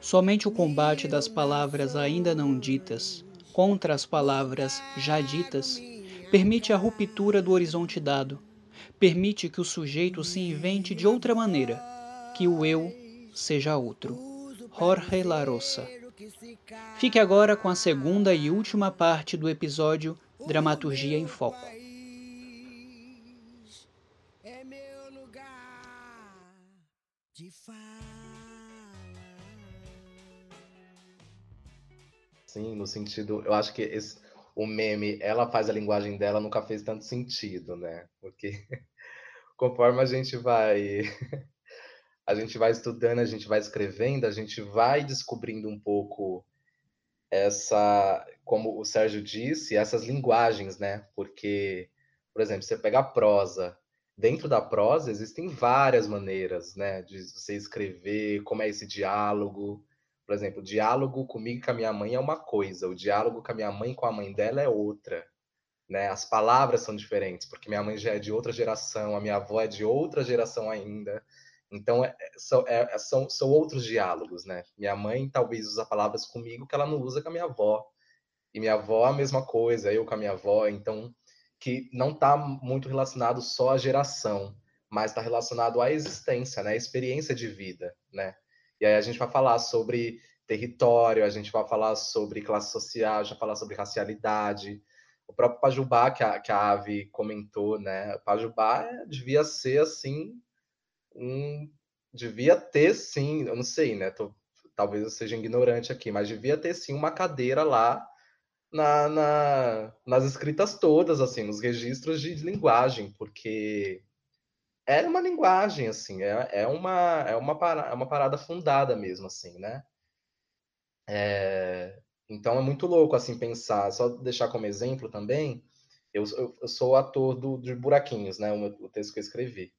Somente o combate das palavras ainda não ditas contra as palavras já ditas permite a ruptura do horizonte dado, permite que o sujeito se invente de outra maneira, que o eu seja outro. Jorge Larossa. Fique agora com a segunda e última parte do episódio Dramaturgia em Foco. Sim, no sentido, eu acho que esse, o meme, ela faz a linguagem dela, nunca fez tanto sentido, né? Porque conforme a gente vai a gente vai estudando, a gente vai escrevendo, a gente vai descobrindo um pouco essa, como o Sérgio disse, essas linguagens, né? Porque, por exemplo, você pega a prosa, dentro da prosa existem várias maneiras, né, de você escrever, como é esse diálogo, por exemplo, o diálogo comigo e com a minha mãe é uma coisa, o diálogo com a minha mãe e com a mãe dela é outra. Né? As palavras são diferentes, porque minha mãe já é de outra geração, a minha avó é de outra geração ainda. Então, é, são, é, são, são outros diálogos, né? Minha mãe talvez usa palavras comigo que ela não usa com a minha avó. E minha avó a mesma coisa, eu com a minha avó. Então, que não está muito relacionado só à geração, mas está relacionado à existência, né? À experiência de vida, né? E aí a gente vai falar sobre território, a gente vai falar sobre classe social, já falar sobre racialidade. O próprio Pajubá, que a, que a Ave comentou, né? Pajubá devia ser, assim, um... Devia ter, sim, eu não sei, né? Tô, talvez eu seja ignorante aqui, mas devia ter, sim, uma cadeira lá na, na, nas escritas todas, assim, nos registros de linguagem, porque é uma linguagem, assim, é, é, uma, é, uma, parada, é uma parada fundada mesmo, assim, né? É, então é muito louco, assim, pensar, só deixar como exemplo também, eu, eu, eu sou ator do, de Buraquinhos, né, o, o, texto que eu escrevi.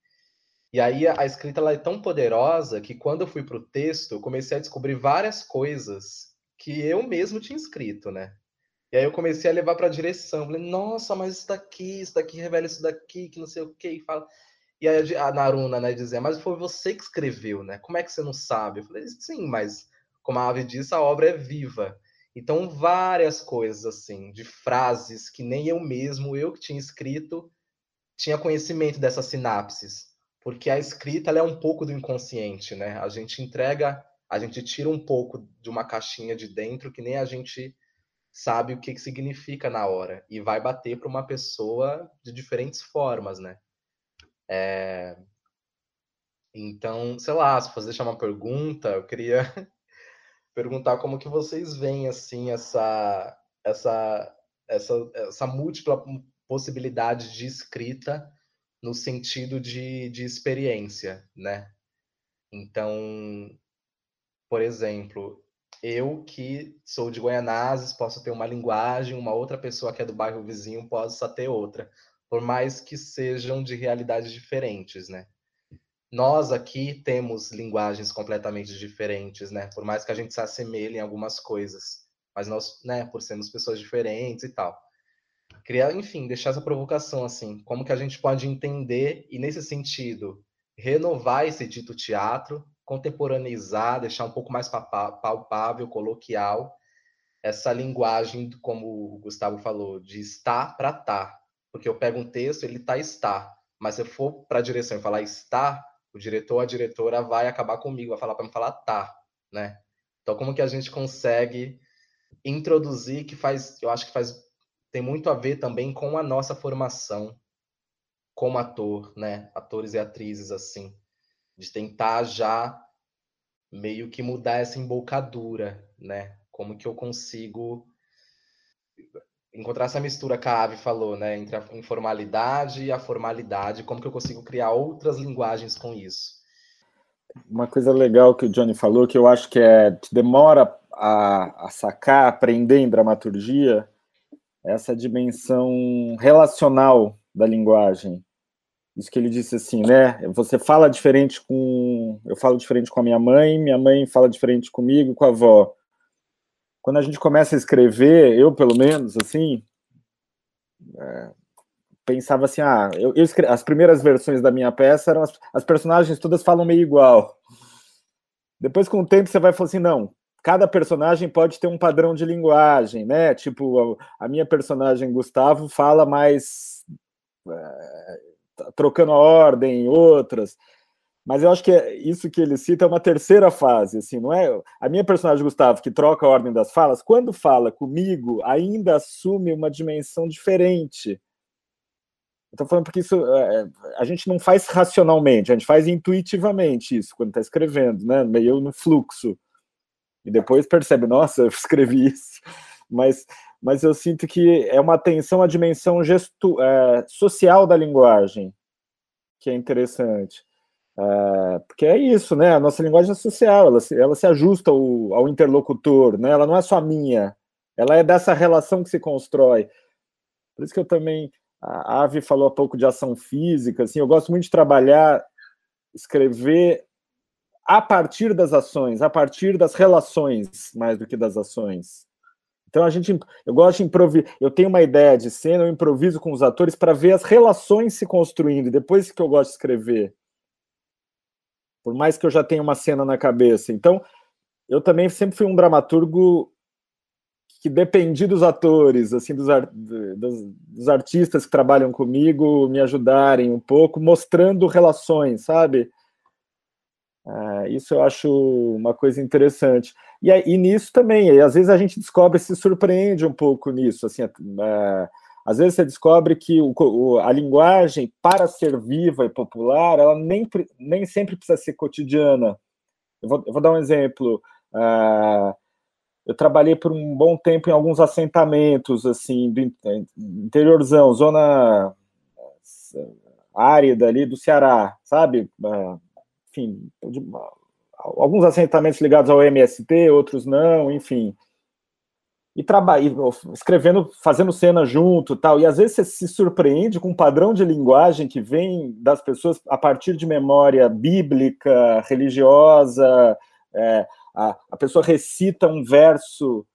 E aí a, a escrita ela é tão poderosa que quando eu fui para o texto, eu comecei a descobrir várias coisas que eu mesmo tinha escrito, né? E aí eu comecei a levar para a direção, falei, nossa, mas isso daqui, isso daqui revela isso daqui, que não sei o que, e fala... E aí a Naruna, né, dizia, mas foi você que escreveu, né? Como é que você não sabe? Eu falei, sim, mas como a Ave disse, a obra é viva. Então, várias coisas, assim, de frases que nem eu mesmo, eu que tinha escrito, tinha conhecimento dessas sinapses. Porque a escrita, é um pouco do inconsciente, né? A gente entrega, a gente tira um pouco de uma caixinha de dentro que nem a gente sabe o que, que significa na hora. E vai bater para uma pessoa de diferentes formas, né? É... Então, sei lá, se fosse deixar uma pergunta, eu queria perguntar como que vocês veem assim essa essa essa essa múltipla possibilidade de escrita no sentido de, de experiência, né? Então, por exemplo, eu que sou de Goianazes posso ter uma linguagem, uma outra pessoa que é do bairro vizinho possa ter outra por mais que sejam de realidades diferentes, né? Nós aqui temos linguagens completamente diferentes, né? Por mais que a gente se assemelhe em algumas coisas, mas nós, né, por sermos pessoas diferentes e tal. Criar, enfim, deixar essa provocação assim, como que a gente pode entender e nesse sentido renovar esse dito teatro, contemporaneizar, deixar um pouco mais palpável, coloquial essa linguagem, como o Gustavo falou, de estar para estar, tá, porque eu pego um texto, ele tá está, mas se eu for para a direção e falar está, o diretor ou a diretora vai acabar comigo, vai falar para me falar tá, né? Então como que a gente consegue introduzir que faz, eu acho que faz tem muito a ver também com a nossa formação como ator, né? Atores e atrizes assim, de tentar já meio que mudar essa embocadura, né? Como que eu consigo encontrar essa mistura que a Ave falou, né, entre a informalidade e a formalidade, como que eu consigo criar outras linguagens com isso? Uma coisa legal que o Johnny falou, que eu acho que é demora a, a sacar, aprender em dramaturgia, é essa dimensão relacional da linguagem. Isso que ele disse assim, né? Você fala diferente com. Eu falo diferente com a minha mãe, minha mãe fala diferente comigo, com a avó quando a gente começa a escrever, eu pelo menos, assim, é, pensava assim, ah, eu, eu escre... as primeiras versões da minha peça eram as, as personagens todas falam meio igual. Depois, com o tempo, você vai falar assim, não, cada personagem pode ter um padrão de linguagem, né? Tipo, a, a minha personagem Gustavo fala mais é, trocando a ordem, outras. Mas eu acho que é isso que ele cita é uma terceira fase, assim, não é? A minha personagem Gustavo que troca a ordem das falas, quando fala comigo, ainda assume uma dimensão diferente. Estou falando porque isso é, a gente não faz racionalmente, a gente faz intuitivamente isso quando está escrevendo, né? Meio no fluxo. E depois percebe, nossa, eu escrevi isso. Mas, mas eu sinto que é uma atenção à dimensão gesto, é, social da linguagem, que é interessante. É, porque é isso, né? A nossa linguagem é social, ela se, ela se ajusta ao, ao interlocutor, né? Ela não é só minha, ela é dessa relação que se constrói. Por isso que eu também a Ave falou há pouco de ação física, assim, eu gosto muito de trabalhar, escrever a partir das ações, a partir das relações, mais do que das ações. Então a gente, eu gosto de improvisar, eu tenho uma ideia de cena, eu improviso com os atores para ver as relações se construindo, depois que eu gosto de escrever. Por mais que eu já tenha uma cena na cabeça. Então, eu também sempre fui um dramaturgo que dependi dos atores, assim, dos, dos, dos, artistas que trabalham comigo me ajudarem um pouco, mostrando relações, sabe? É, isso eu acho uma coisa interessante. E, e nisso também, às vezes a gente descobre, se surpreende um pouco nisso, assim, é, às vezes você descobre que o, o, a linguagem, para ser viva e popular, ela nem, nem sempre precisa ser cotidiana. Eu vou, eu vou dar um exemplo. Uh, eu trabalhei por um bom tempo em alguns assentamentos, assim, do interiorzão, zona árida ali do Ceará, sabe? Ah, enfim, alguns assentamentos ligados ao MST, outros não, enfim. E trabalhei, escrevendo, fazendo cena junto tal. E às vezes você se surpreende com um padrão de linguagem que vem das pessoas a partir de memória bíblica, religiosa, é, a, a pessoa recita um verso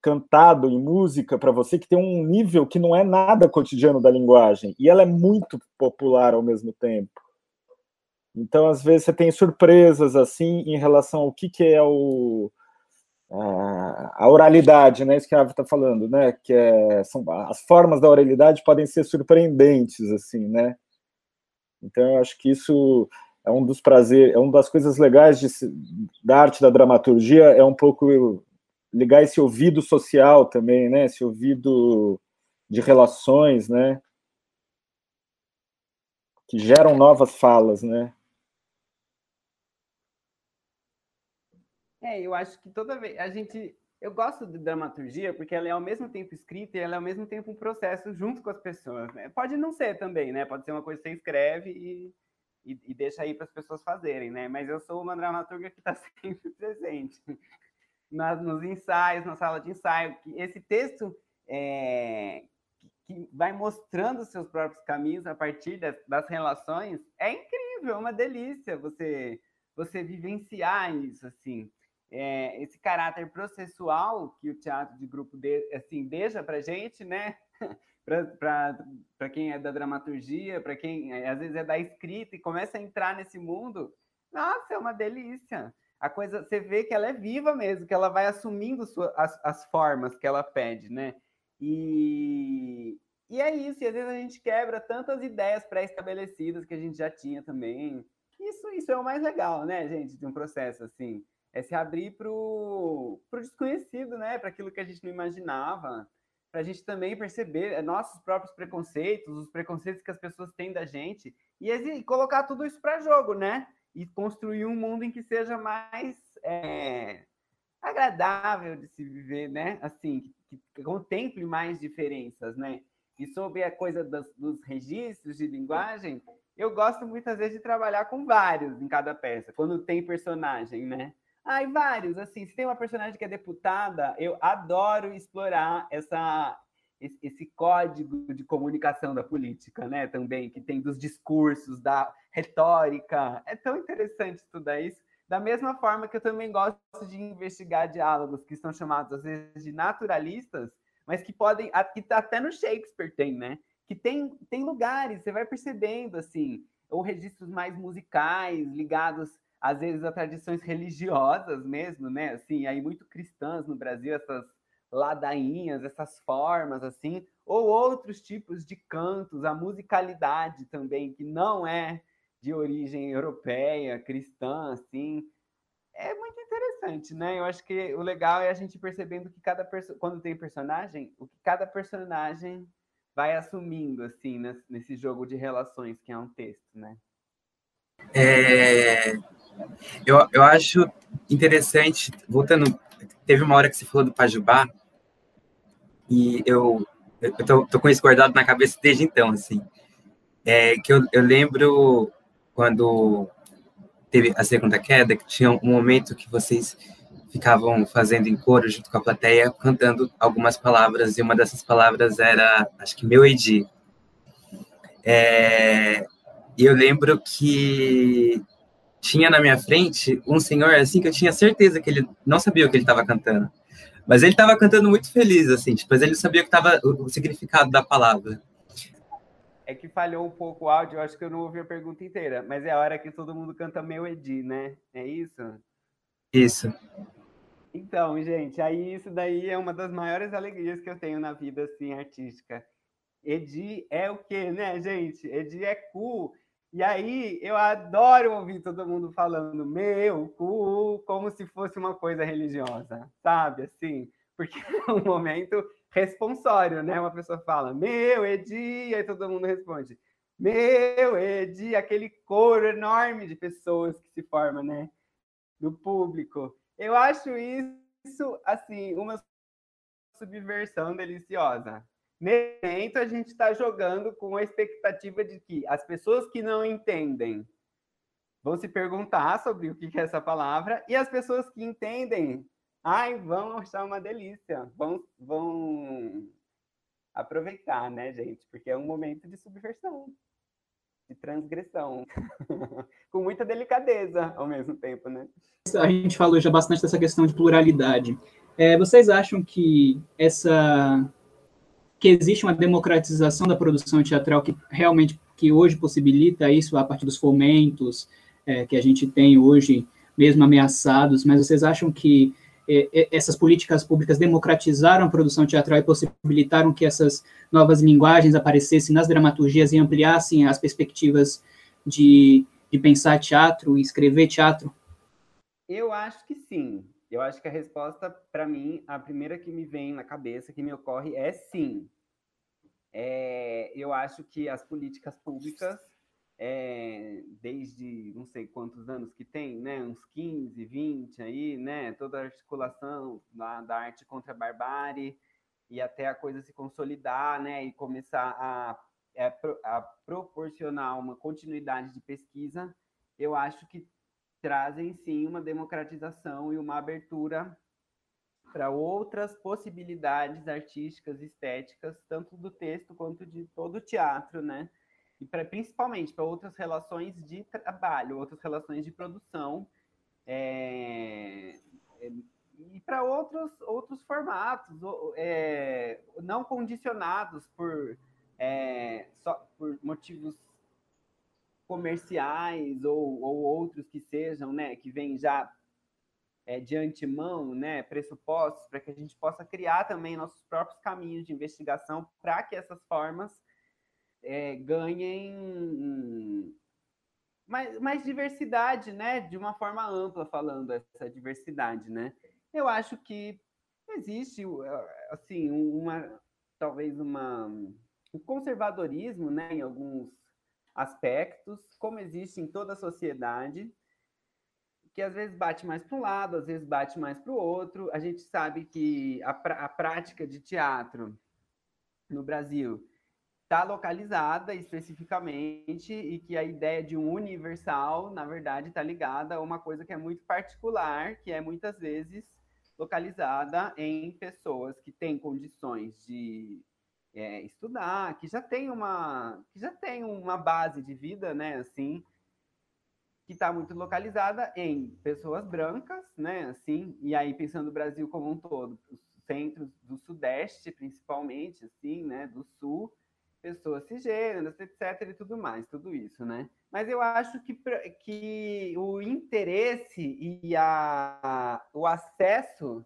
cantado em música para você que tem um nível que não é nada cotidiano da linguagem e ela é muito popular ao mesmo tempo. Então, às vezes, você tem surpresas assim em relação ao que, que é o, a, oralidade, né? Isso que a Ava está falando, né? Que é, são, as formas da oralidade podem ser surpreendentes, assim, né? Então, eu acho que isso é um dos prazeres, é uma das coisas legais de, da arte da dramaturgia, é um pouco ligar esse ouvido social também, né? Esse ouvido de relações, né? Que geram novas falas, né? É, eu acho que toda vez a gente eu gosto de dramaturgia porque ela é ao mesmo tempo escrita e ela é ao mesmo tempo um processo junto com as pessoas. Né? Pode não ser também, né? Pode ser uma coisa que você escreve e e, e deixa aí para as pessoas fazerem, né? Mas eu sou uma dramaturga que está sempre presente nas, nos ensaios, na sala de ensaio. Que esse texto é, que vai mostrando os seus próprios caminhos a partir das, das relações é incrível, é uma delícia você você vivenciar isso assim. É, esse caráter processual que o teatro de grupo de, assim deixa para gente, né? para quem é da dramaturgia, para quem é, às vezes é da escrita e começa a entrar nesse mundo, nossa, é uma delícia. A coisa, você vê que ela é viva mesmo, que ela vai assumindo sua, as, as formas que ela pede, né? E, e é isso, e às vezes a gente quebra tantas ideias pré-estabelecidas que a gente já tinha também. Isso, isso é o mais legal, né, gente, de um processo assim. É se abrir para o desconhecido, né? Para aquilo que a gente não imaginava para a gente também perceber é, nossos próprios preconceitos, os preconceitos que as pessoas têm da gente, e, e colocar tudo isso para jogo, né? E construir um mundo em que seja mais é, agradável de se viver, né? Assim, que, que, contemple mais diferenças, né? E sobre a coisa das, dos registros de linguagem, eu gosto muitas vezes de trabalhar com vários em cada peça, quando tem personagem, né? Ai, vários, assim, se tem uma personagem que é deputada, eu adoro explorar essa, esse código de comunicação da política, né, também, que tem dos discursos, da retórica. É tão interessante estudar isso. Da mesma forma que eu também gosto de investigar diálogos que são chamados, às vezes, de naturalistas, mas que podem, que até no Shakespeare tem, né? que tem, tem lugares, você vai percebendo, assim, ou registros mais musicais, ligados, às vezes, a tradições religiosas mesmo, né? Assim, aí muito cristãs no Brasil, essas ladainhas, essas formas, assim, ou outros tipos de cantos, a musicalidade também, que não é de origem europeia, cristã, assim, é muito interessante, né? Eu acho que o legal é a gente percebendo que cada quando tem personagem, o que cada personagem vai assumindo, assim, nesse jogo de relações que é um texto, né? É, eu, eu acho interessante, voltando, teve uma hora que você falou do Pajubá, e eu, eu tô, tô com isso guardado na cabeça desde então, assim, é, que eu, eu lembro quando teve a segunda queda, que tinha um momento que vocês ficavam fazendo em coro junto com a plateia, cantando algumas palavras, e uma dessas palavras era, acho que meu Edi. É, e eu lembro que tinha na minha frente um senhor, assim, que eu tinha certeza que ele não sabia o que ele estava cantando. Mas ele estava cantando muito feliz, assim, tipo, ele sabia que tava, o significado da palavra. É que falhou um pouco o áudio, eu acho que eu não ouvi a pergunta inteira, mas é a hora que todo mundo canta meu Edi, né? É isso? Isso. Então, gente, aí isso daí é uma das maiores alegrias que eu tenho na vida, assim, artística. Edi é o quê, né, gente? Edi é cu. E aí eu adoro ouvir todo mundo falando meu cu, como se fosse uma coisa religiosa, sabe? Assim, porque é um momento responsório, né? Uma pessoa fala, meu Edi, aí todo mundo responde, meu Edi, aquele coro enorme de pessoas que se forma, né? Do público. Eu acho isso, assim, uma subversão deliciosa. Nesse momento, a gente está jogando com a expectativa de que as pessoas que não entendem vão se perguntar sobre o que é essa palavra, e as pessoas que entendem, ai, vão achar uma delícia, vão, vão aproveitar, né, gente? Porque é um momento de subversão, de transgressão, com muita delicadeza ao mesmo tempo, né? A gente falou já bastante dessa questão de pluralidade. É, vocês acham que essa que existe uma democratização da produção teatral que realmente que hoje possibilita isso a partir dos fomentos é, que a gente tem hoje, mesmo ameaçados, mas vocês acham que é, é essas políticas públicas democratizaram a produção teatral e possibilitaram que essas novas linguagens aparecessem nas dramaturgias e ampliassem as perspectivas de, de pensar teatro e escrever teatro? Eu acho que sim. Eu acho que a resposta, para mim, a primeira que me vem na cabeça, que me ocorre, é sim. É, eu acho que as políticas públicas, é, desde não sei quantos anos que tem, né, uns 15, 20 aí, né, toda a articulação da, da arte contra a barbárie e até a coisa se consolidar, né, e começar a, a, é, a proporcionar uma continuidade de pesquisa, eu acho que trazem sim uma democratização e uma abertura para outras possibilidades artísticas, estéticas, tanto do texto quanto de todo o teatro, né? E pra, principalmente para outras relações de trabalho, outras relações de produção, é, é, e para outros, outros formatos, é, não condicionados por, só por motivos comerciais ou, ou outros que sejam, né, que vêm já é, de antemão, né, pressupostos para que a gente possa criar também nossos próprios caminhos de investigação para que essas formas é, ganhem mais, mais diversidade, né, de uma forma ampla falando essa diversidade, né. Eu acho que existe assim uma talvez uma um conservadorismo, né, em alguns aspectos, como existe em toda a sociedade, que às vezes bate mais para um lado, às vezes bate mais para o outro. A gente sabe que a, a prática de teatro no Brasil está localizada especificamente e que a ideia de um universal, na verdade, está ligada a uma coisa que é muito particular, que é muitas vezes localizada em pessoas que têm condições de é, estudar, que já tem uma que já tem uma base de vida, né, assim, que está muito localizada em pessoas brancas, né, assim, e aí pensando o Brasil como um todo, os centros do Sudeste, principalmente, assim, né, do Sul, pessoas cisgêneras, etc. e tudo mais, tudo isso, né? Mas eu acho que, que o interesse e a, o acesso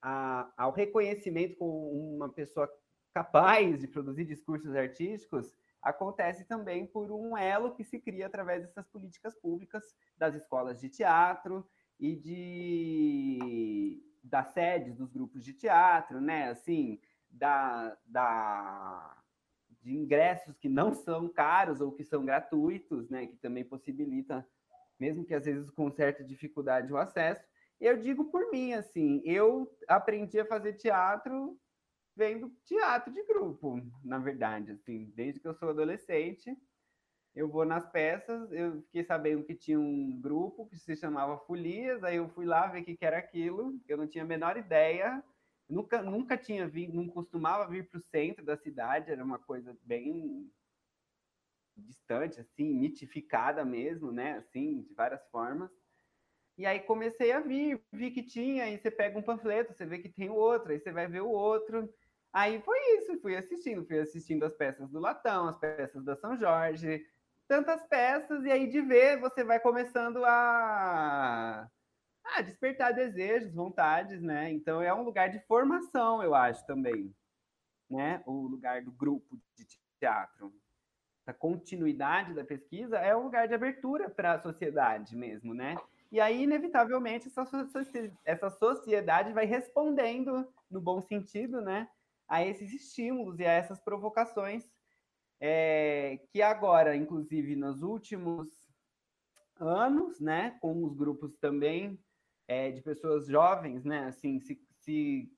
a, ao reconhecimento com uma pessoa capaz de produzir discursos artísticos acontece também por um elo que se cria através dessas políticas públicas das escolas de teatro e de das sedes dos grupos de teatro, né? Assim, da, da de ingressos que não são caros ou que são gratuitos, né? Que também possibilita, mesmo que às vezes com certa dificuldade o acesso. Eu digo por mim, assim, eu aprendi a fazer teatro vendo teatro de grupo, na verdade, assim, desde que eu sou adolescente, eu vou nas peças, eu fiquei sabendo que tinha um grupo que se chamava Folias, aí eu fui lá ver o que, que era aquilo, eu não tinha a menor ideia, nunca, nunca tinha vindo, não costumava vir para o centro da cidade, era uma coisa bem distante, assim, mitificada mesmo, né, assim, de várias formas. E aí comecei a vir, vi que tinha, aí você pega um panfleto, você vê que tem outro, aí você vai ver o outro, Aí foi isso, fui assistindo, fui assistindo as peças do Latão, as peças da São Jorge, tantas peças, e aí de ver você vai começando a, a despertar desejos, vontades, né? Então é um lugar de formação, eu acho também, né? O lugar do grupo de teatro. A continuidade da pesquisa é um lugar de abertura para a sociedade mesmo, né? E aí, inevitavelmente, essa, essa sociedade vai respondendo, no bom sentido, né? A esses estímulos e a essas provocações é, que agora, inclusive nos últimos anos, né, com os grupos também é, de pessoas jovens, né, assim, se, se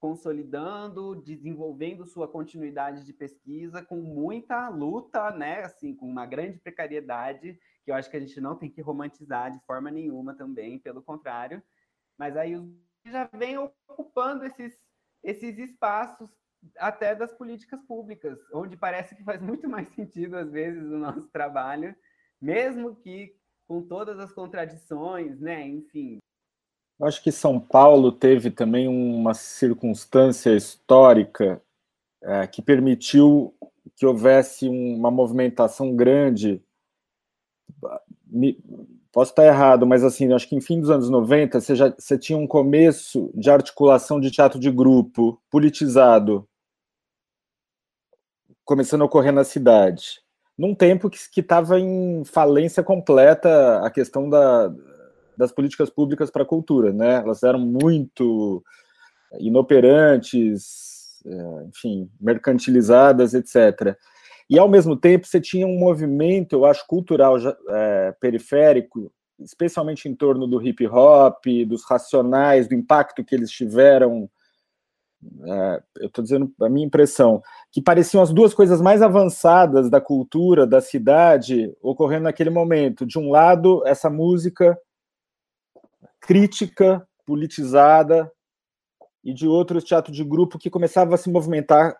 consolidando, desenvolvendo sua continuidade de pesquisa com muita luta, né, assim, com uma grande precariedade, que eu acho que a gente não tem que romantizar de forma nenhuma também, pelo contrário, mas aí já vem ocupando esses esses espaços até das políticas públicas, onde parece que faz muito mais sentido, às vezes, o nosso trabalho, mesmo que com todas as contradições, né? Enfim. Eu acho que São Paulo teve também uma circunstância histórica é, que permitiu que houvesse uma movimentação grande Posso estar errado, mas assim, acho que em fim dos anos 90 você, já, você tinha um começo de articulação de teatro de grupo, politizado, começando a ocorrer na cidade. Num tempo que estava em falência completa a questão da, das políticas públicas para a cultura, né? Elas eram muito inoperantes, é, enfim, mercantilizadas, etc. E, ao mesmo tempo, você tinha um movimento, eu acho, cultural é, periférico, especialmente em torno do hip hop, dos racionais, do impacto que eles tiveram. É, eu estou dizendo a minha impressão, que pareciam as duas coisas mais avançadas da cultura da cidade ocorrendo naquele momento. De um lado, essa música crítica, politizada, e de outro, o teatro de grupo que começava a se movimentar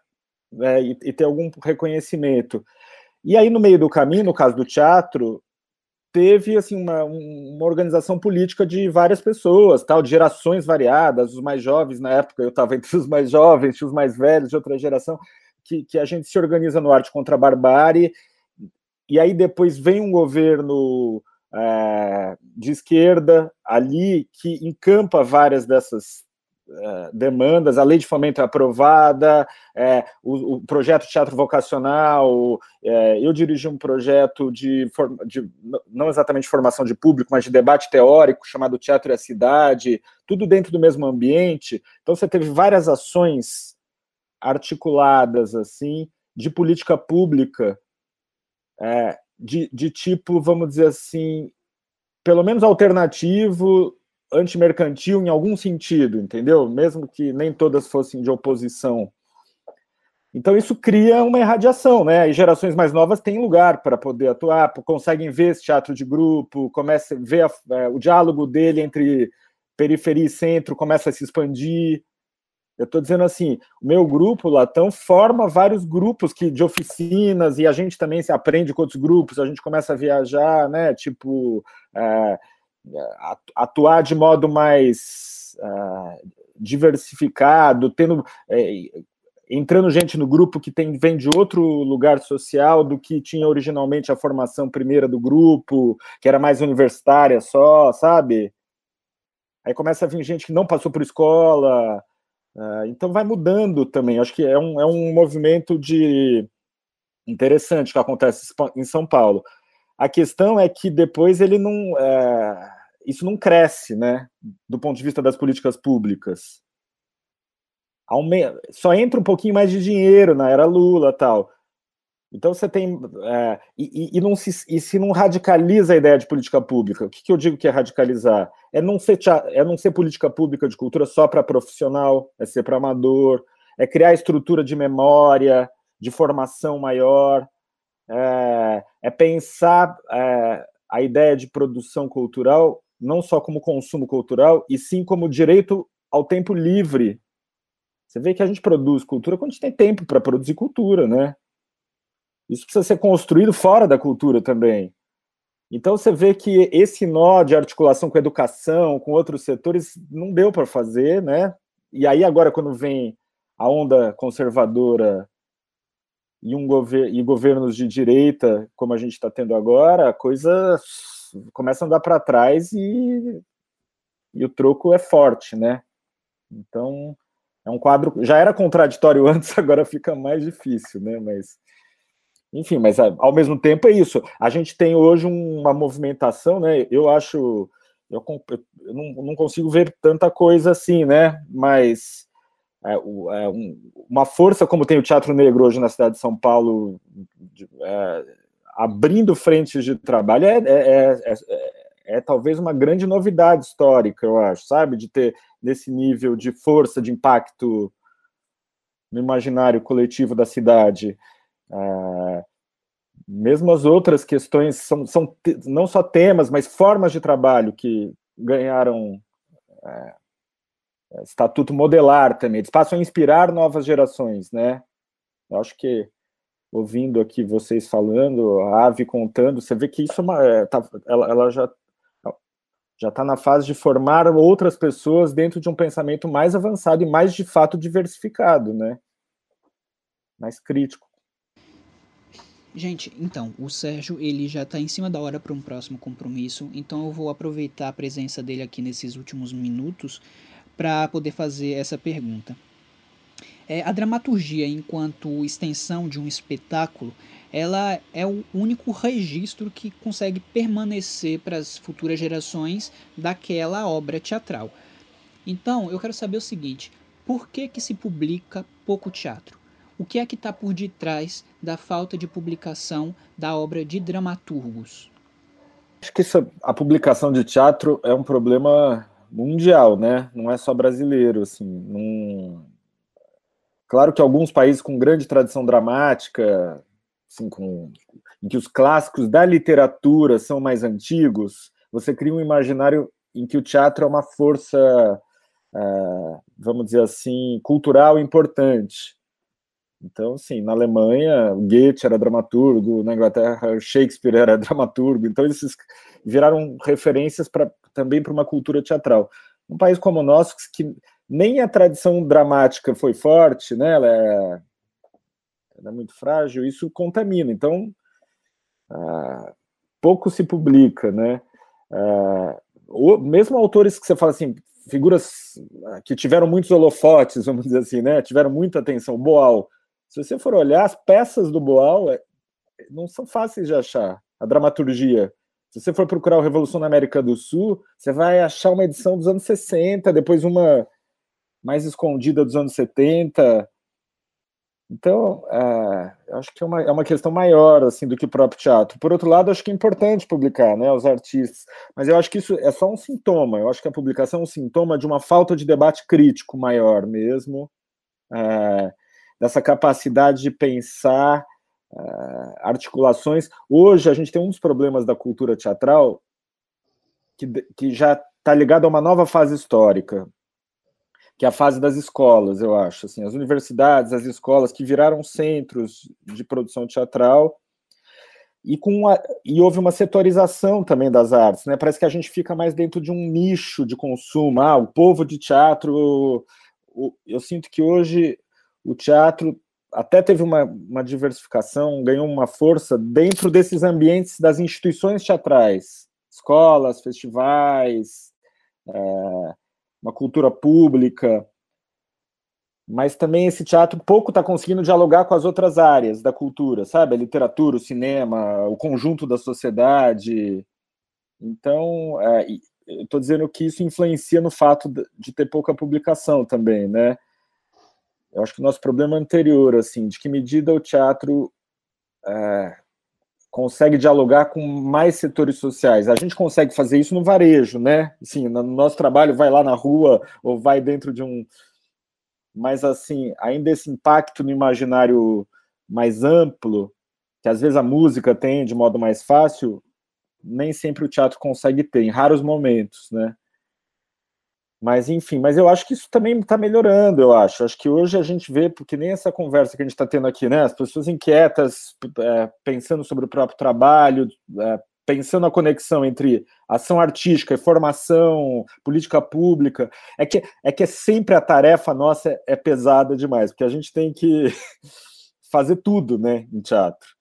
né, e, e ter algum reconhecimento. E aí, no meio do caminho, no caso do teatro, teve assim uma, uma organização política de várias pessoas, tal, de gerações variadas, os mais jovens na época, eu estava entre os mais jovens, os mais velhos de outra geração, que, que a gente se organiza no Arte contra a Barbárie, e aí depois vem um governo é, de esquerda ali que encampa várias dessas demandas, a lei de fomento é aprovada, é, o, o, projeto Teatro Vocacional, é, eu dirigi um projeto de, de, não exatamente formação de público, mas de debate teórico, chamado Teatro e a Cidade, tudo dentro do mesmo ambiente. Então você teve várias ações articuladas, assim, de política pública, é, de, de tipo, vamos dizer assim, pelo menos alternativo, antimercantil em algum sentido, entendeu? Mesmo que nem todas fossem de oposição. Então isso cria uma irradiação, né? E gerações mais novas têm lugar para poder atuar, conseguem ver esse teatro de grupo, começa a ver a, é, o diálogo dele entre periferia e centro começa a se expandir. Eu estou dizendo assim, o meu grupo, Latão, forma vários grupos que de oficinas e a gente também se aprende com outros grupos, a gente começa a viajar, né? Tipo, é, atuar de modo mais uh, diversificado, tendo é, entrando gente no grupo que tem, vem de outro lugar social do que tinha originalmente a formação primeira do grupo, que era mais universitária só, sabe? Aí começa a vir gente que não passou por escola, uh, então vai mudando também. Acho que é um, é um movimento de interessante que acontece em São Paulo. A questão é que depois ele não. É, isso não cresce, né? Do ponto de vista das políticas públicas. Só entra um pouquinho mais de dinheiro na era Lula tal. Então você tem. É, e, e, não se, e se não radicaliza a ideia de política pública. O que, que eu digo que é radicalizar? É não ser, é não ser política pública de cultura só para profissional, é ser para amador, é criar estrutura de memória, de formação maior, é, é pensar é, a ideia de produção cultural não só como consumo cultural, e sim como direito ao tempo livre. Você vê que a gente produz cultura quando a gente tem tempo para produzir cultura, né? Isso precisa ser construído fora da cultura também. Então você vê que esse nó de articulação com a educação, com outros setores, não deu para fazer, né? E aí agora quando vem a onda conservadora e um gover e governos de direita, como a gente está tendo agora, a coisa começa a andar para trás e, e o troco é forte, né? Então é um quadro já era contraditório antes, agora fica mais difícil, né? Mas enfim, mas ao mesmo tempo é isso. A gente tem hoje uma movimentação, né? Eu acho, eu, eu não, não, consigo ver tanta coisa assim, né? Mas é, é, um, uma força como tem o Teatro Negro hoje na cidade de São Paulo, é, abrindo frentes de trabalho, é, é, é, talvez uma grande novidade histórica, eu acho, sabe? De ter nesse nível de força, de impacto no imaginário coletivo da cidade. É, mesmo as outras questões são, são não só temas, mas formas de trabalho que ganharam estatuto modelar também. Eles passam a inspirar novas gerações, né? Eu acho que ouvindo aqui vocês falando, a Ave contando, você vê que isso é uma, é, tá, ela, ela já já está na fase de formar outras pessoas dentro de um pensamento mais avançado e mais de fato diversificado, né? Mais crítico. Gente, então, o Sérgio ele já está em cima da hora para um próximo compromisso, então eu vou aproveitar a presença dele aqui nesses últimos minutos para poder fazer essa pergunta. É, a dramaturgia, enquanto extensão de um espetáculo, ela é o único registro que consegue permanecer para as futuras gerações daquela obra teatral. Então, eu quero saber o seguinte: por que, que se publica pouco teatro? O que é que está por detrás da falta de publicação da obra de dramaturgos? Acho que isso, a publicação de teatro é um problema mundial, né? Não é só brasileiro, assim. Não... Claro que alguns países com grande tradição dramática, assim, com... em que os clássicos da literatura são mais antigos, você cria um imaginário em que o teatro é uma força, uh, vamos dizer assim, cultural importante. Então, sim, na Alemanha, Goethe era dramaturgo, na Inglaterra, Shakespeare era dramaturgo, então eles viraram referências pra, também para uma cultura teatral. Um país como o nosso, que nem a tradição dramática foi forte, né, ela é, ela é muito frágil, isso contamina. Então, ah, pouco se publica, né? Ah, o, mesmo autores que você fala assim, figuras que tiveram muitos holofotes, vamos dizer assim, né? Tiveram muita atenção. Boal, se você for olhar, as peças do Boal é, não são fáceis de achar. A dramaturgia. Se você for procurar o Revolução na América do Sul, você vai achar uma edição dos anos 60, depois uma mais escondida dos anos 70. Então, é, acho que é uma, é uma questão maior assim do que o próprio teatro. Por outro lado, acho que é importante publicar, né, os artistas. Mas eu acho que isso é só um sintoma. Eu acho que a publicação é um sintoma de uma falta de debate crítico maior mesmo. É, dessa capacidade de pensar uh, articulações. Hoje, a gente tem um dos problemas da cultura teatral que, que já está ligado a uma nova fase histórica, que é a fase das escolas, eu acho. Assim, as universidades, as escolas que viraram centros de produção teatral e, com a, e houve uma setorização também das artes, né? Parece que a gente fica mais dentro de um nicho de consumo. Ah, o povo de teatro. O, eu sinto que hoje o teatro até teve uma, uma diversificação, ganhou uma força dentro desses ambientes das instituições teatrais, escolas, festivais, é, uma cultura pública, mas também esse teatro pouco está conseguindo dialogar com as outras áreas da cultura, sabe? A literatura, o cinema, o conjunto da sociedade. Então, é, estou dizendo que isso influencia no fato de ter pouca publicação também, né? Eu acho que o nosso problema anterior, assim, de que medida o teatro é, consegue dialogar com mais setores sociais. A gente consegue fazer isso no varejo, né? Assim, no nosso trabalho vai lá na rua ou vai dentro de um mas assim, ainda esse impacto no imaginário mais amplo, que às vezes a música tem de modo mais fácil, nem sempre o teatro consegue ter, em raros momentos, né? Mas, enfim, mas eu acho que isso também está melhorando, eu acho. Acho que hoje a gente vê, porque nem essa conversa que a gente está tendo aqui, né? As pessoas inquietas, é, pensando sobre o próprio trabalho, é, pensando a conexão entre ação artística e formação, política pública, é que é que é sempre a tarefa nossa é, é pesada demais, porque a gente tem que fazer tudo, né, em teatro.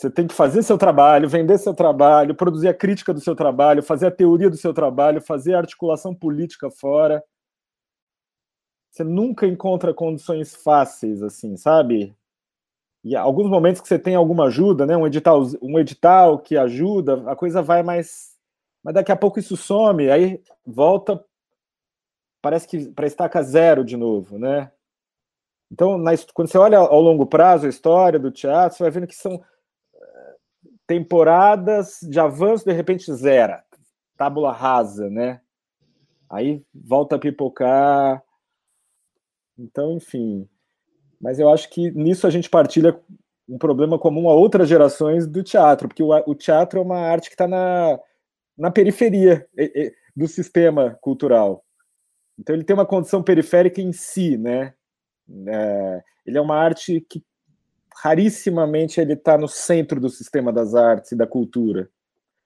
Você tem que fazer seu trabalho, vender seu trabalho, produzir a crítica do seu trabalho, fazer a teoria do seu trabalho, fazer a articulação política fora. Você nunca encontra condições fáceis, assim, sabe? e alguns momentos que você tem alguma ajuda, né, um edital, um edital que ajuda, a coisa vai mais, mas daqui a pouco isso some, aí volta, parece que para estaca zero de novo, né? Então, na, quando você olha ao longo prazo a história do teatro, você vai vendo que são temporadas de avanço, de repente zera, tábula rasa, né? Aí volta a pipocar. Então, enfim, mas eu acho que nisso a gente partilha um problema comum a outras gerações do teatro, porque o, teatro é uma arte que está na, na periferia do sistema cultural. Então ele tem uma condição periférica em si, né? É, ele é uma arte que rarissimamente ele está no centro do sistema das artes e da cultura,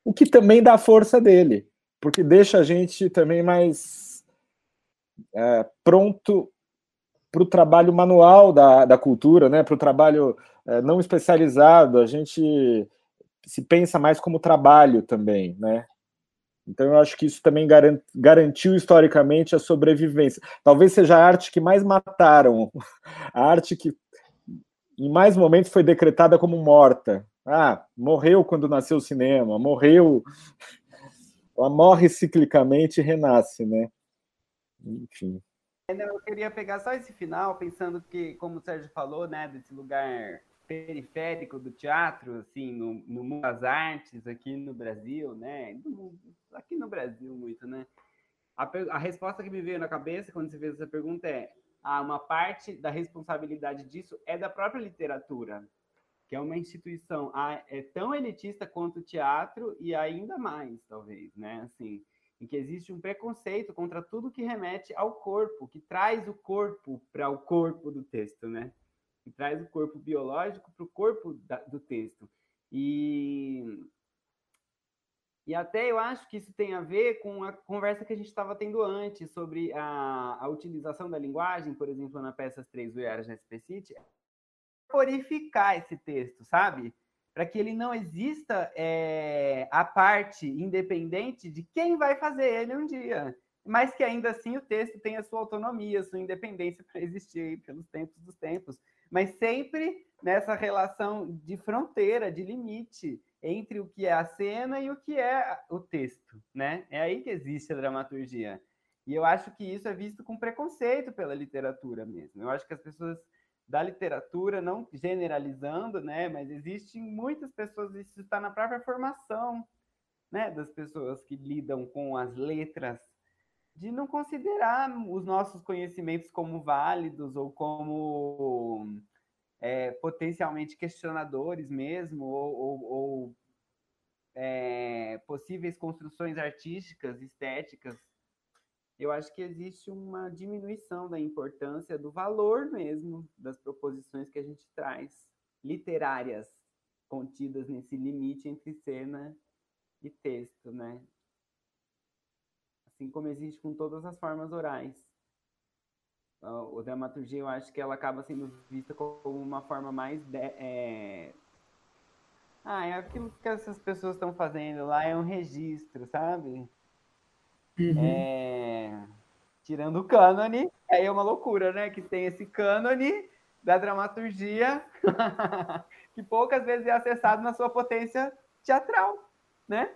o que também dá força dele, porque deixa a gente também mais é, pronto para o trabalho manual da, da cultura, né, para o trabalho é, não especializado, a gente se pensa mais como trabalho também, né? Então eu acho que isso também garant, garantiu historicamente a sobrevivência. Talvez seja a arte que mais mataram, a arte que em mais momentos foi decretada como morta. Ah, morreu quando nasceu o cinema, morreu, ela morre ciclicamente e renasce, né? Enfim. Eu queria pegar só esse final, pensando que, como o Sérgio falou, né, desse lugar periférico do teatro, assim, no, no mundo das artes aqui no Brasil, né, aqui no Brasil muito, né. A, a resposta que me veio na cabeça quando você fez essa pergunta é: ah, uma parte da responsabilidade disso é da própria literatura, que é uma instituição ah, é tão elitista quanto o teatro e ainda mais, talvez, né, assim em que existe um preconceito contra tudo que remete ao corpo, que traz o corpo para o corpo do texto, né? Que traz o corpo biológico para o corpo da, do texto. E, e até eu acho que isso tem a ver com a conversa que a gente estava tendo antes sobre a, a utilização da linguagem, por exemplo, na peça 3 Uiaras na City, purificar esse texto, sabe? para que ele não exista é, a parte independente de quem vai fazer ele um dia, mas que ainda assim o texto tenha sua autonomia, sua independência para existir pelos tempos dos tempos, mas sempre nessa relação de fronteira, de limite entre o que é a cena e o que é o texto, né? É aí que existe a dramaturgia. E eu acho que isso é visto com preconceito pela literatura mesmo. Eu acho que as pessoas da literatura, não generalizando, né, mas existem muitas pessoas, isso está na própria formação, né, das pessoas que lidam com as letras, de não considerar os nossos conhecimentos como válidos ou como é, potencialmente questionadores mesmo, ou, ou, ou é, possíveis construções artísticas, estéticas eu acho que existe uma diminuição da importância do valor mesmo das proposições que a gente traz, literárias, contidas nesse limite entre cena e texto, né? Assim como existe com todas as formas orais. O dramaturgia eu acho que ela acaba sendo vista como uma forma mais de, é... ah é aquilo que essas pessoas estão fazendo lá é um registro sabe? Uhum. é... tirando o cânone aí é uma loucura né? Que tem esse cânone da dramaturgia que poucas vezes é acessado na sua potência teatral né?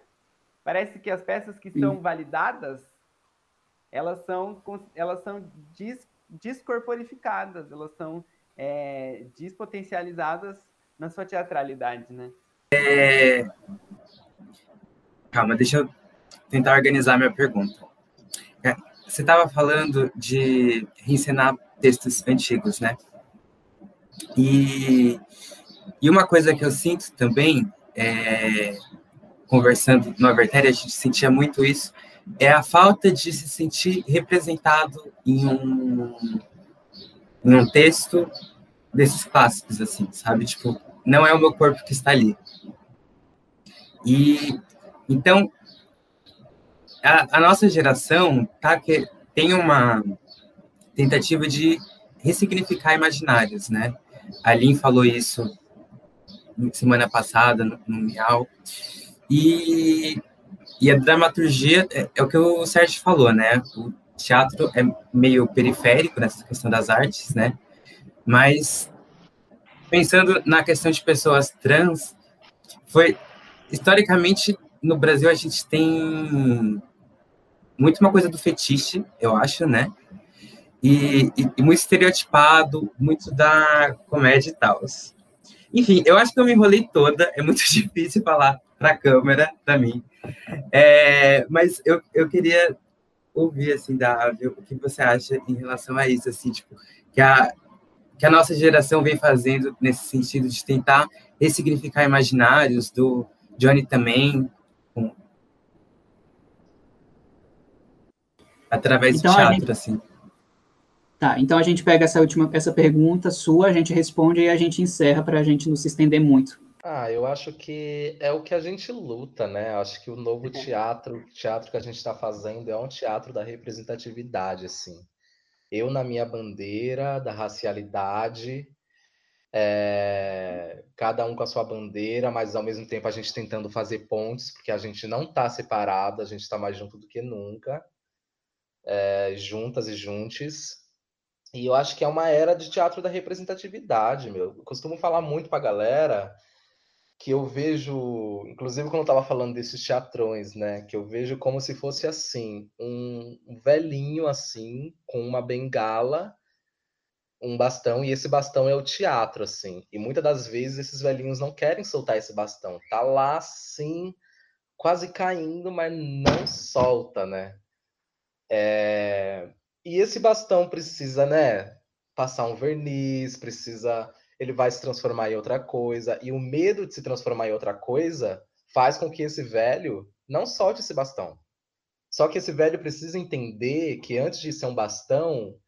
Parece que as peças que são validadas elas são elas são dis, descorporificadas, elas são é, despotencializadas na sua teatralidade, né? É... Calma, deixa eu tentar organizar minha pergunta. É, você estava falando de reencenar textos antigos, né? E, e uma coisa que eu sinto também, é, conversando no Avertéria, a gente sentia muito isso, é a falta de se sentir representado em um, em um texto desses clássicos, assim, sabe? Tipo, não é o meu corpo que está ali. E então a, a nossa geração tá que tem uma tentativa de ressignificar imaginários, né? A Lin falou isso semana passada no, no Miau. E e a dramaturgia é, é, o que o Sérgio falou, né? O teatro é meio periférico nessa questão das artes, né? Mas pensando na questão de pessoas trans, foi historicamente no Brasil a gente tem muito uma coisa do fetiche, eu acho, né? E, e, e muito estereotipado, muito da comédia e tal. Enfim, eu acho que eu me enrolei toda, é muito difícil falar para a câmera, para mim. É, mas eu, eu queria ouvir, assim, da Ávio, o que você acha em relação a isso, assim, tipo, que a, que a nossa geração vem fazendo nesse sentido de tentar ressignificar imaginários, do Johnny também, com... através então, do teatro, gente... assim. Tá, então a gente pega essa última essa pergunta sua, a gente responde e a gente encerra para a gente não se estender muito. Ah, eu acho que é o que a gente luta, né? Acho que o novo uhum. teatro, o teatro que a gente está fazendo é um teatro da representatividade, assim. Eu na minha bandeira da racialidade, é... cada um com a sua bandeira, mas ao mesmo tempo a gente tentando fazer pontes, porque a gente não está separado, a gente está mais junto do que nunca, é... juntas e juntes. E eu acho que é uma era de teatro da representatividade, meu. Eu costumo falar muito pra galera que eu vejo, inclusive quando eu estava falando desses teatrões, né, que eu vejo como se fosse assim, um, velhinho assim, com uma bengala, um bastão, e esse bastão é o teatro, assim. E muitas das vezes esses velhinhos não querem soltar esse bastão. Tá lá, assim, quase caindo, mas não solta, né? É... E esse bastão precisa, né, passar um verniz, precisa ele vai se transformar em outra coisa. E o medo de se transformar em outra coisa faz com que esse velho não solte esse bastão. Só que esse velho precisa entender que antes de ser um bastão,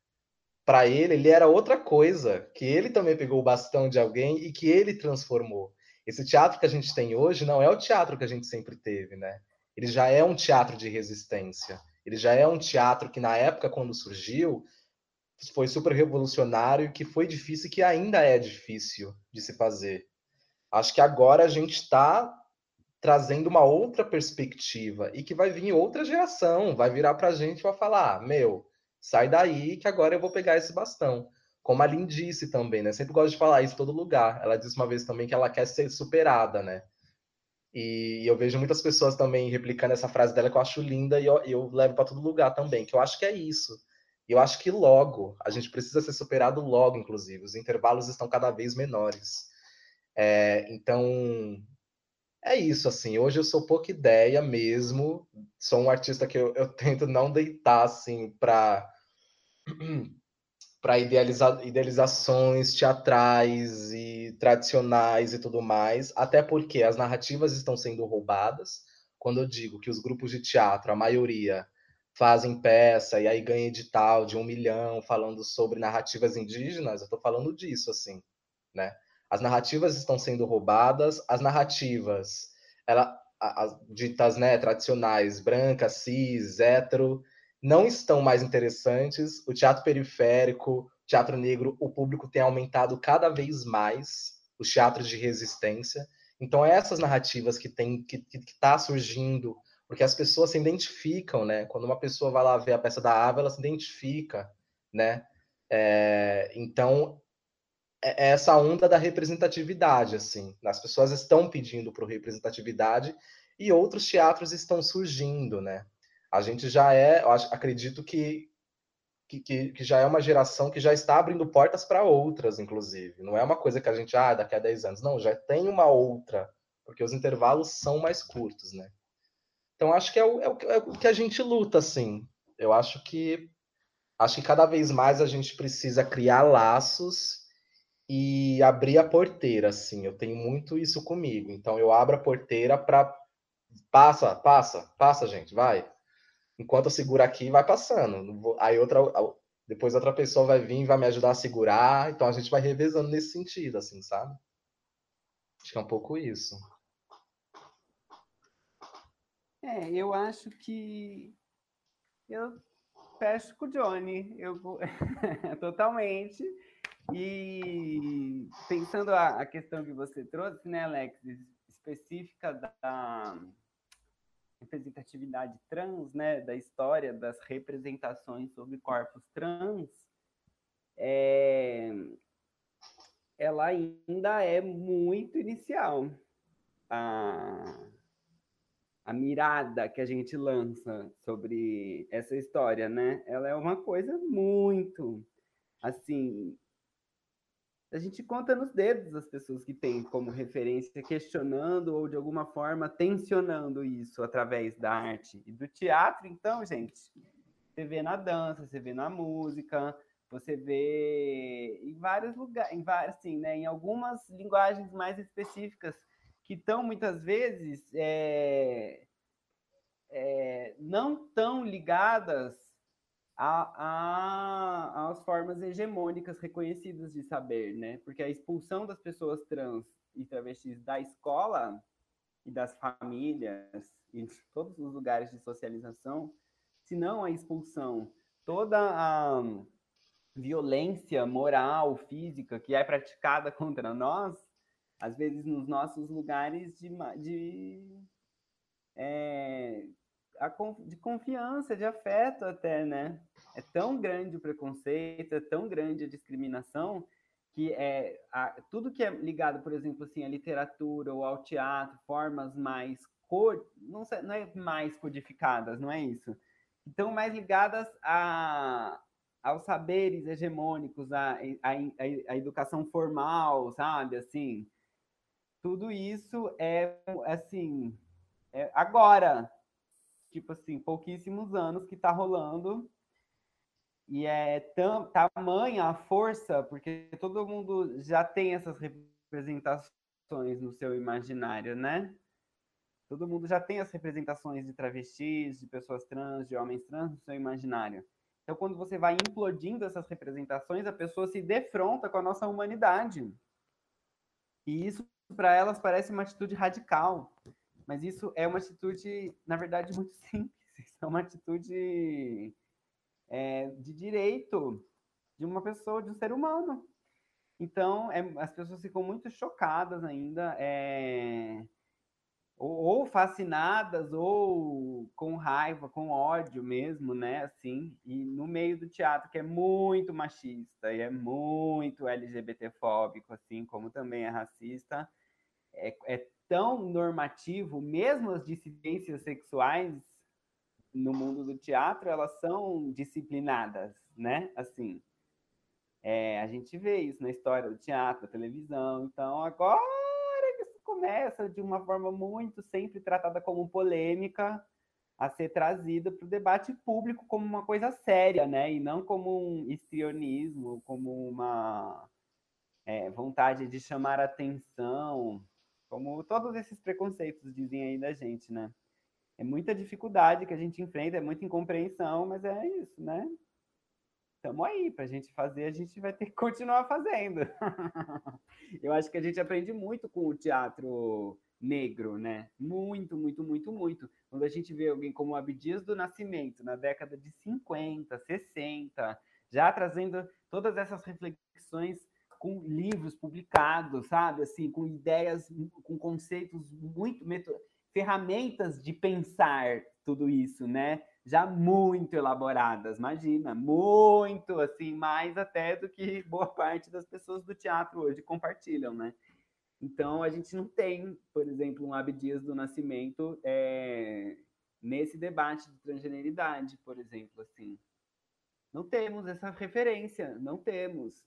para ele, ele era outra coisa. Que ele também pegou o bastão de alguém e que ele transformou. Esse teatro que a gente tem hoje não é o teatro que a gente sempre teve, né? Ele já é um teatro de resistência. Ele já é um teatro que, na época, quando surgiu, foi super revolucionário, que foi difícil e que ainda é difícil de se fazer. Acho que agora a gente está trazendo uma outra perspectiva e que vai vir outra geração, vai virar para a gente para falar, ah, meu, sai daí que agora eu vou pegar esse bastão. Como a Lin disse também, né? Sempre gosto de falar isso em todo lugar. Ela disse uma vez também que ela quer ser superada, né? E eu vejo muitas pessoas também replicando essa frase dela que eu acho linda e eu, eu levo para todo lugar também, que eu acho que é isso e eu acho que logo, a gente precisa ser superado logo, inclusive. Os intervalos estão cada vez menores. É, então, é isso, assim. Hoje eu sou pouca ideia mesmo. Sou um artista que eu, eu tento não deitar, assim, para para idealizar idealizações teatrais e tradicionais e tudo mais, até porque as narrativas estão sendo roubadas. Quando eu digo que os grupos de teatro, a maioria, fazem peça e aí ganha edital de um milhão falando sobre narrativas indígenas, eu estou falando disso, assim, né? As narrativas estão sendo roubadas, as narrativas, ela, as ditas, né, tradicionais, branca, cis, hétero, não estão mais interessantes. O teatro periférico, teatro negro, o público tem aumentado cada vez mais, os teatros de resistência. Então, essas narrativas que tem que está surgindo, porque as pessoas se identificam, né? Quando uma pessoa vai lá ver a peça da Ava, ela se identifica, né? É, então, é, é essa onda da representatividade, assim. As pessoas estão pedindo por representatividade e outros teatros estão surgindo, né? A gente já é, eu acredito que, que, que, já é uma geração que já está abrindo portas para outras, inclusive. Não é uma coisa que a gente, ah, daqui a 10 anos. Não, já tem uma outra, porque os intervalos são mais curtos, né? Então, acho que é o, é o, é o que a gente luta, assim. Eu acho que acho que cada vez mais a gente precisa criar laços e abrir a porteira, assim. Eu tenho muito isso comigo. Então eu abro a porteira para passa, passa, passa, gente, vai. Enquanto eu seguro aqui, vai passando. Aí outra depois outra pessoa vai vir e vai me ajudar a segurar. Então a gente vai revezando nesse sentido, assim, sabe? Acho que é um pouco isso. É, eu acho que eu fecho com o Johnny, eu totalmente. E pensando a, a, questão que você trouxe, né, Alex, específica da representatividade trans, né, da história das representações sobre corpos trans, é, ela ainda é muito inicial. A, a mirada que a gente lança sobre essa história, né? Ela é uma coisa muito assim a gente conta nos dedos as pessoas que têm como referência questionando ou de alguma forma tensionando isso através da arte e do teatro. Então, gente, você vê na dança, você vê na música, você vê em vários lugares, em várias, assim, né, em algumas linguagens mais específicas que estão muitas vezes é, é, não tão ligadas às formas hegemônicas reconhecidas de saber, né? Porque a expulsão das pessoas trans e travestis da escola e das famílias e de todos os lugares de socialização, se não a expulsão, toda a violência moral, física que é praticada contra nós, às vezes nos nossos lugares de, de é, de confiança, de afeto até, né? É tão grande o preconceito, é tão grande a discriminação que é a, tudo que é ligado, por exemplo, assim, à literatura ou ao teatro, formas mais cor, não, sei, não é mais codificadas, não é isso. Então, mais ligadas a, aos saberes hegemônicos, a, a, a, educação formal, sabe? Assim, tudo isso é assim, é agora, tipo assim, pouquíssimos anos que está rolando. E é tam, tamanha a força, porque todo mundo já tem essas representações no seu imaginário, né? Todo mundo já tem as representações de travestis, de pessoas trans, de homens trans no seu imaginário. Então, quando você vai implodindo essas representações, a pessoa se defronta com a nossa humanidade. E isso, para elas, parece uma atitude radical. Mas isso é uma atitude, na verdade, muito simples. É uma atitude é, de direito de uma pessoa, de um ser humano. Então, é, as pessoas ficam muito chocadas ainda, é, ou, ou, fascinadas, ou com raiva, com ódio mesmo, né? Assim, e no meio do teatro, que é muito machista e é muito LGBTfóbico, assim, como também é racista, é, é tão normativo, mesmo as dissidências sexuais no mundo do teatro, elas são disciplinadas, né? Assim, é, a gente vê isso na história do teatro, da televisão. Então, agora isso começa de uma forma muito sempre tratada como polêmica, a ser trazida para o debate público como uma coisa séria, né? E não como um histrionismo, como uma é, vontade de chamar atenção como todos esses preconceitos dizem aí da gente, né? É muita dificuldade que a gente enfrenta, é muita incompreensão, mas é isso, né? Estamos aí, para a gente fazer, a gente vai ter que continuar fazendo. Eu acho que a gente aprende muito com o teatro negro, né? Muito, muito, muito, muito. Quando a gente vê alguém como Abdias do Nascimento, na década de 50, 60, já trazendo todas essas reflexões com livros publicados, sabe? Assim, com ideias, com conceitos muito ferramentas de pensar tudo isso, né? Já muito elaboradas, imagina, muito assim, mais até do que boa parte das pessoas do teatro hoje compartilham, né? Então a gente não tem, por exemplo, um Abdias do Nascimento é, nesse debate de transgeneridade, por exemplo, assim. Não temos essa referência, não temos.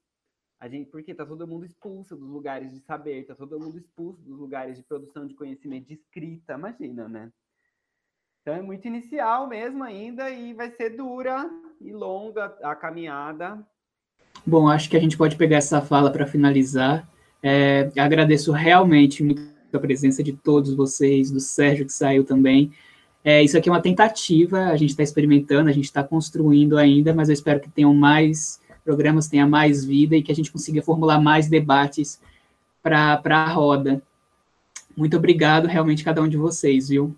A gente, porque tá todo mundo expulso dos lugares de saber, tá todo mundo expulso dos lugares de produção de conhecimento, de escrita, imagina, né? Então é muito inicial mesmo ainda e vai ser dura e longa a caminhada. Bom, acho que a gente pode pegar essa fala para finalizar. É, agradeço realmente muito a presença de todos vocês, do Sérgio que saiu também. É, isso aqui é uma tentativa, a gente está experimentando, a gente está construindo ainda, mas eu espero que tenham mais programas tenha mais vida e que a gente consiga formular mais debates para a roda. Muito obrigado, realmente, cada um de vocês, viu?